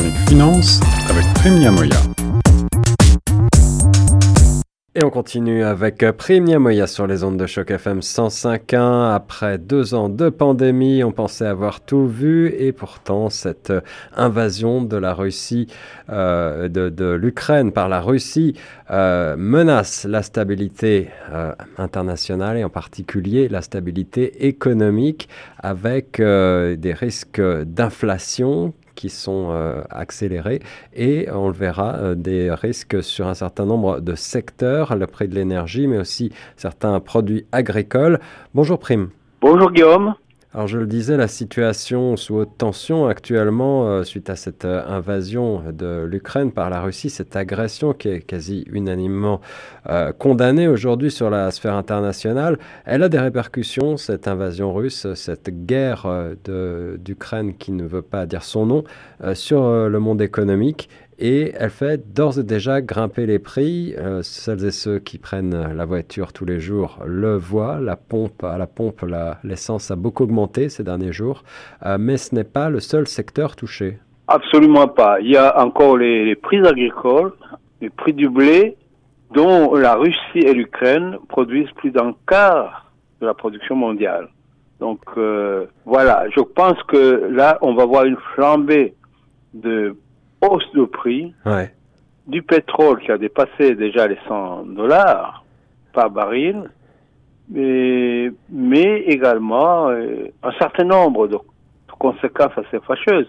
chronique finance avec Prime Moya. Et on continue avec Prime Moya sur les ondes de choc FM 105.1. Après deux ans de pandémie, on pensait avoir tout vu et pourtant cette invasion de la Russie, euh, de, l'Ukraine par la Russie euh, menace la stabilité euh, internationale et en particulier la stabilité économique avec des risques d'inflation qui sont euh, accélérés et on le verra, euh, des risques sur un certain nombre de secteurs, le prix de l'énergie, mais aussi certains produits agricoles. Bonjour Prime. Bonjour Guillaume. Alors je le disais, la situation sous haute tension actuellement euh, suite à cette euh, invasion de l'Ukraine par la Russie, cette agression qui est quasi unanimement euh, condamnée aujourd'hui sur la sphère internationale, elle a des répercussions, cette invasion russe, cette guerre d'Ukraine qui ne veut pas dire son nom, sur le monde économique et elle fait d'ores et déjà grimper les prix. Euh, celles et ceux qui prennent la voiture tous les jours le voient. La pompe, à la pompe, l'essence a beaucoup augmenté ces derniers jours, euh, mais ce n'est pas le seul secteur touché. Absolument pas. Il y a encore les, prix agricoles, les prix du blé, dont la Russie et l'Ukraine produisent plus d'un quart de la production mondiale. Donc euh, voilà, je pense que là, on va voir une flambée de hausse de prix du pétrole qui a dépassé déjà les 100 dollars par baril, mais, mais également euh, un certain nombre de conséquences assez fâcheuses.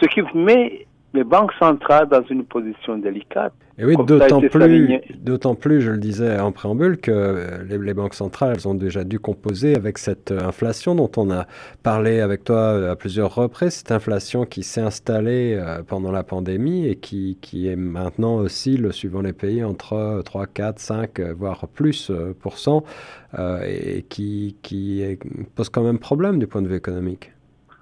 Ce qui met les banques centrales dans une position délicate. Et oui, d'autant plus, d'autant plus, je le disais en préambule, que euh, les, banques centrales elles ont déjà dû composer avec cette euh, inflation dont on a parlé avec toi euh, à plusieurs reprises, cette inflation qui s'est installée pendant la pandémie et qui, qui est maintenant aussi, le suivant les pays, entre 3, 4, 5, voire plus pour cent, et qui, qui pose quand même problème du point de vue économique.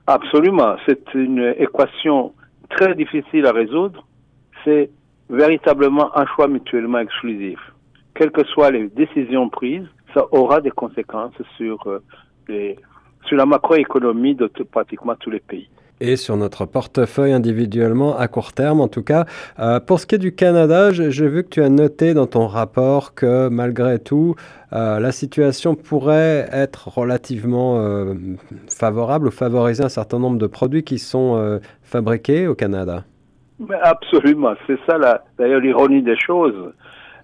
Absolument, c'est une équation très difficile à résoudre, c'est véritablement un choix mutuellement exclusif. Quelles que soient les décisions prises, ça aura des conséquences sur, euh, les, sur la macroéconomie de pratiquement tous les pays et sur notre portefeuille individuellement à court terme en tout cas. Euh, pour ce qui est du Canada, j'ai vu que tu as noté dans ton rapport que malgré tout, euh, la situation pourrait être relativement favorable ou favoriser un certain nombre de produits qui sont fabriqués au Canada. Absolument, c'est ça d'ailleurs l'ironie des choses.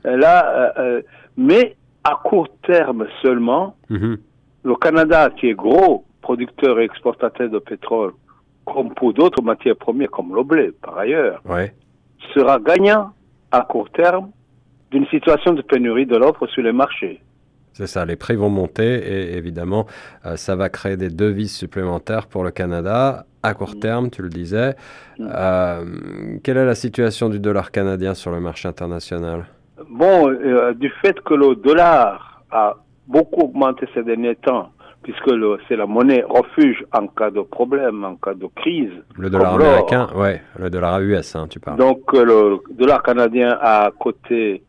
Euh, là, euh, euh, mais à court terme seulement, mhm. Le Canada, qui est gros producteur et exportateur de pétrole, comme pour d'autres matières premières, comme le blé par ailleurs, sera gagnant à court terme d'une situation de pénurie de l'offre sur les marchés. C'est ça, les prix vont monter et évidemment, ça va créer des devises supplémentaires pour le Canada à court terme, tu le disais. Euh, quelle est la situation du dollar canadien sur le marché international? Bon, euh, du fait que le dollar a beaucoup augmenté ces derniers temps, puisque c'est la monnaie refuge en cas de problème, en cas de crise. Le dollar américain, ouais, le dollar US, hein, tu parles. Donc euh, le dollar canadien a coté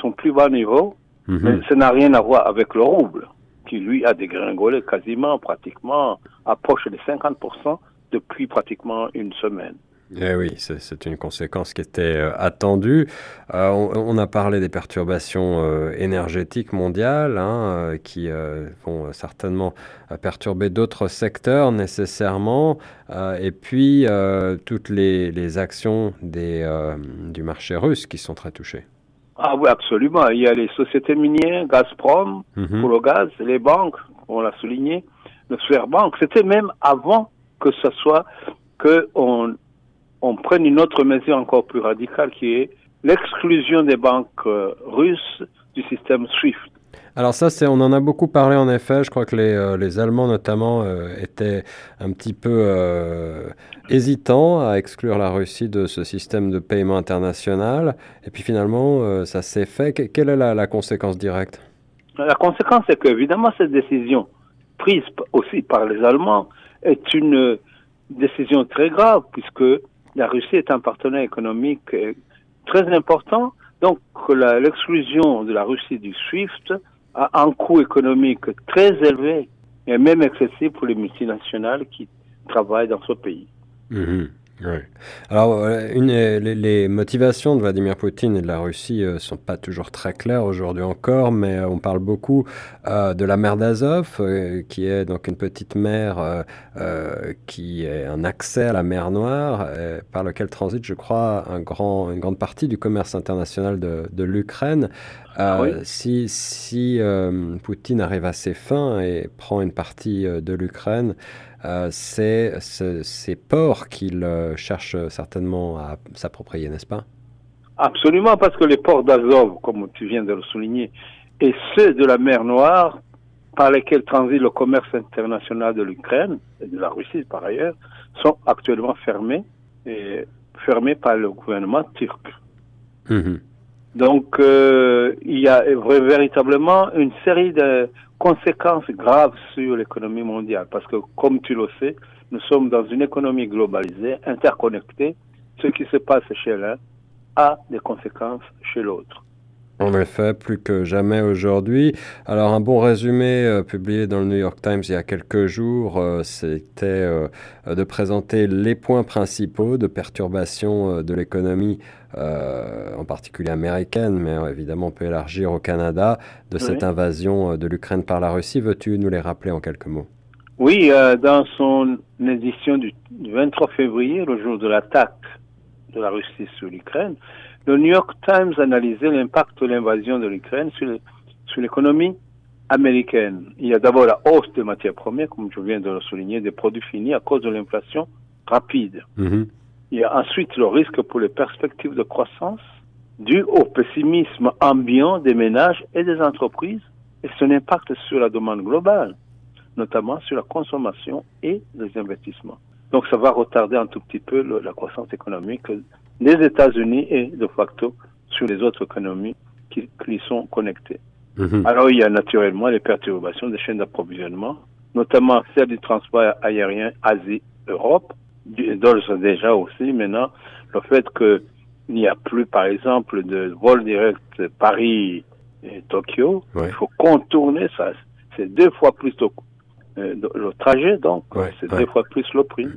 son plus bas niveau, mhm. mais ça n'a rien à voir avec le rouble, qui lui a dégringolé quasiment, pratiquement, approche des 50% depuis pratiquement une semaine. Eh oui, c'est une conséquence qui était euh, attendue. Euh, on, a parlé des perturbations euh, énergétiques mondiales hein, qui vont certainement perturber d'autres secteurs nécessairement. et puis, toutes les, actions des, du marché russe qui sont très touchées. Ah oui, absolument. Il y a les sociétés minières, Gazprom pour le gaz, les banques, on l'a souligné, le Sberbank. C'était même avant que ce soit qu'on on prenne une autre mesure encore plus radicale qui est l'exclusion des banques euh, russes du système SWIFT. Alors ça, c'est, on en a beaucoup parlé en effet. Je crois que les, euh, les Allemands notamment euh, étaient un petit peu hésitants à exclure la Russie de ce système de paiement international. Et puis finalement, ça s'est fait. quelle est la, la conséquence directe? La conséquence, c'est qu'évidemment, cette décision prise aussi par les Allemands est une décision très grave puisque la Russie est un partenaire économique euh, très important. Donc l'exclusion de la Russie du SWIFT a un coût économique très élevé et même excessif pour les multinationales qui travaillent dans ce pays. Mhm. Oui. Alors, euh, une, les, les, motivations de Vladimir Poutine et de la Russie ne euh, sont pas toujours très claires aujourd'hui encore, mais euh, on parle beaucoup euh, de la mer d'Azov, euh, qui est donc une petite mer euh, qui est un accès à la mer Noire, par lequel transite, je crois, un grand, une grande partie du commerce international de, de l'Ukraine. Ah oui. Si, si Poutine arrive à ses fins et prend une partie de l'Ukraine, euh, c'est ce, ces ports qu'il euh, cherche certainement à s'approprier, n'est-ce pas? Absolument, parce que les ports d'Azov, comme tu viens de le souligner, et ceux de la mer Noire, par lesquels transite le commerce international de l'Ukraine et de la Russie par ailleurs, sont actuellement fermés, et fermés par le gouvernement turc. Mmh. Donc, euh, il y a véritablement une série de conséquences graves sur l'économie mondiale. Parce que, comme tu le sais, nous sommes dans une économie globalisée, interconnectée. Ce qui se passe chez l'un a des conséquences chez l'autre. En effet, plus que jamais aujourd'hui. Alors, un bon résumé euh, publié dans le New York Times il y a quelques jours, euh, c'était euh, de présenter les points principaux de perturbation de l'économie, en particulier américaine, mais évidemment on peut élargir au Canada, de oui. cette invasion de l'Ukraine par la Russie. Veux-tu nous les rappeler en quelques mots? Oui, dans son édition du 23 février, le jour de l'attaque de la Russie sur l'Ukraine, le New York Times analysait l'impact de l'invasion de l'Ukraine sur l'économie américaine. Il y a d'abord la hausse des matières premières, comme je viens de le souligner, des produits finis à cause de l'inflation rapide. -hmm. Il y a ensuite le risque pour les perspectives de croissance dû au pessimisme ambiant des ménages et des entreprises et son impact sur la demande globale, notamment sur la consommation et les investissements. Donc ça va retarder un tout petit peu le, la croissance économique des États-Unis et de facto sur les autres économies qui, qui y sont connectées. Mmh. Alors il y a naturellement les perturbations des chaînes d'approvisionnement, notamment celle du transport aérien Asie-Europe, d'ores déjà aussi maintenant le fait qu'il n'y a plus par exemple de vol direct Paris et Tokyo, ouais. il faut contourner ça. C'est deux fois plus le trajet, donc ouais, c'est ouais. deux fois plus le prix.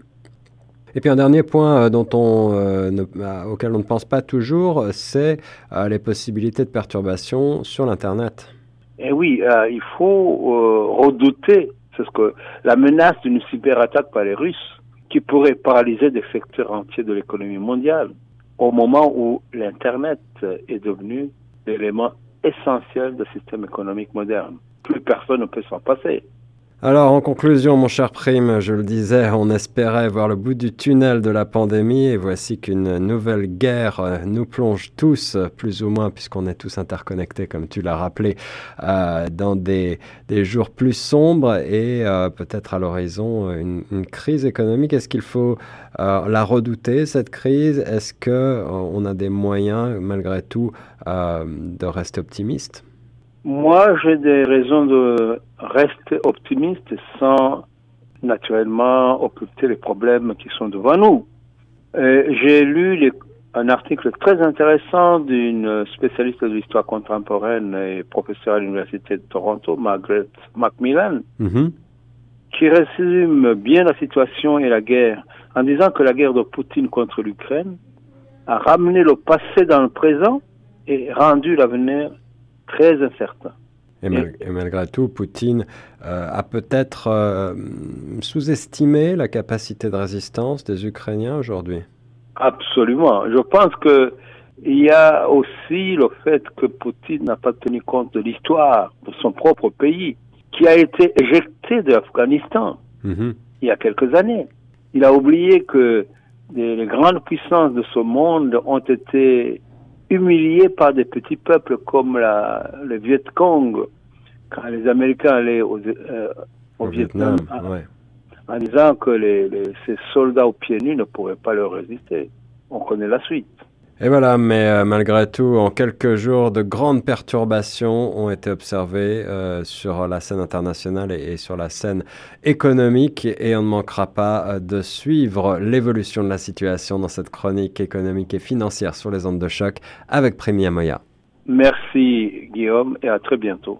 Et puis un dernier point euh, dont on, euh, ne, euh, auquel on ne pense pas toujours, c'est euh, les possibilités de perturbation sur l'Internet. Et oui, euh, il faut redouter, c'est ce que la menace d'une cyberattaque par les Russes qui pourrait paralyser des secteurs entiers de l'économie mondiale au moment où l'Internet est devenu l'élément essentiel du système économique moderne. Plus personne ne peut s'en passer. Alors, en conclusion, mon cher Prime, je le disais, on espérait voir le bout du tunnel de la pandémie et voici qu'une nouvelle guerre euh, nous plonge tous, plus ou moins, puisqu'on est tous interconnectés, comme tu l'as rappelé, euh, dans des, jours plus sombres et euh, peut-être à l'horizon une, crise économique. Est-ce qu'il faut la redouter, cette crise? Est-ce qu'on a des moyens, malgré tout, de rester optimiste? Moi, j'ai des raisons de rester optimiste sans naturellement occulter les problèmes qui sont devant nous. J'ai lu les, un article très intéressant d'une spécialiste de l'histoire contemporaine et professeure à l'Université de Toronto, Margaret Macmillan, mm -hmm. qui résume bien la situation et la guerre en disant que la guerre de Poutine contre l'Ukraine a ramené le passé dans le présent et rendu l'avenir très incertain. Et, mal et, malgré tout, Poutine euh, a peut-être euh, sous-estimé la capacité de résistance des Ukrainiens aujourd'hui? Absolument. Je pense que il y a aussi le fait que Poutine n'a pas tenu compte de l'histoire de son propre pays, qui a été éjecté de l'Afghanistan -hmm. il y a quelques années. Il a oublié que les grandes puissances de ce monde ont été humiliés par des petits peuples comme la, le Viet Cong, quand les Américains allaient au, euh, au, au Vietnam, Vietnam en, ouais. en, disant que les, les, ces soldats aux pieds nus ne pourraient pas leur résister. On connaît la suite. Et voilà, mais euh, malgré tout, en quelques jours, de grandes perturbations ont été observées euh, sur la scène internationale et, sur la scène économique, et on ne manquera pas euh, de suivre l'évolution de la situation dans cette chronique économique et financière sur les ondes de choc avec Prémia Moya. Merci Guillaume et à très bientôt.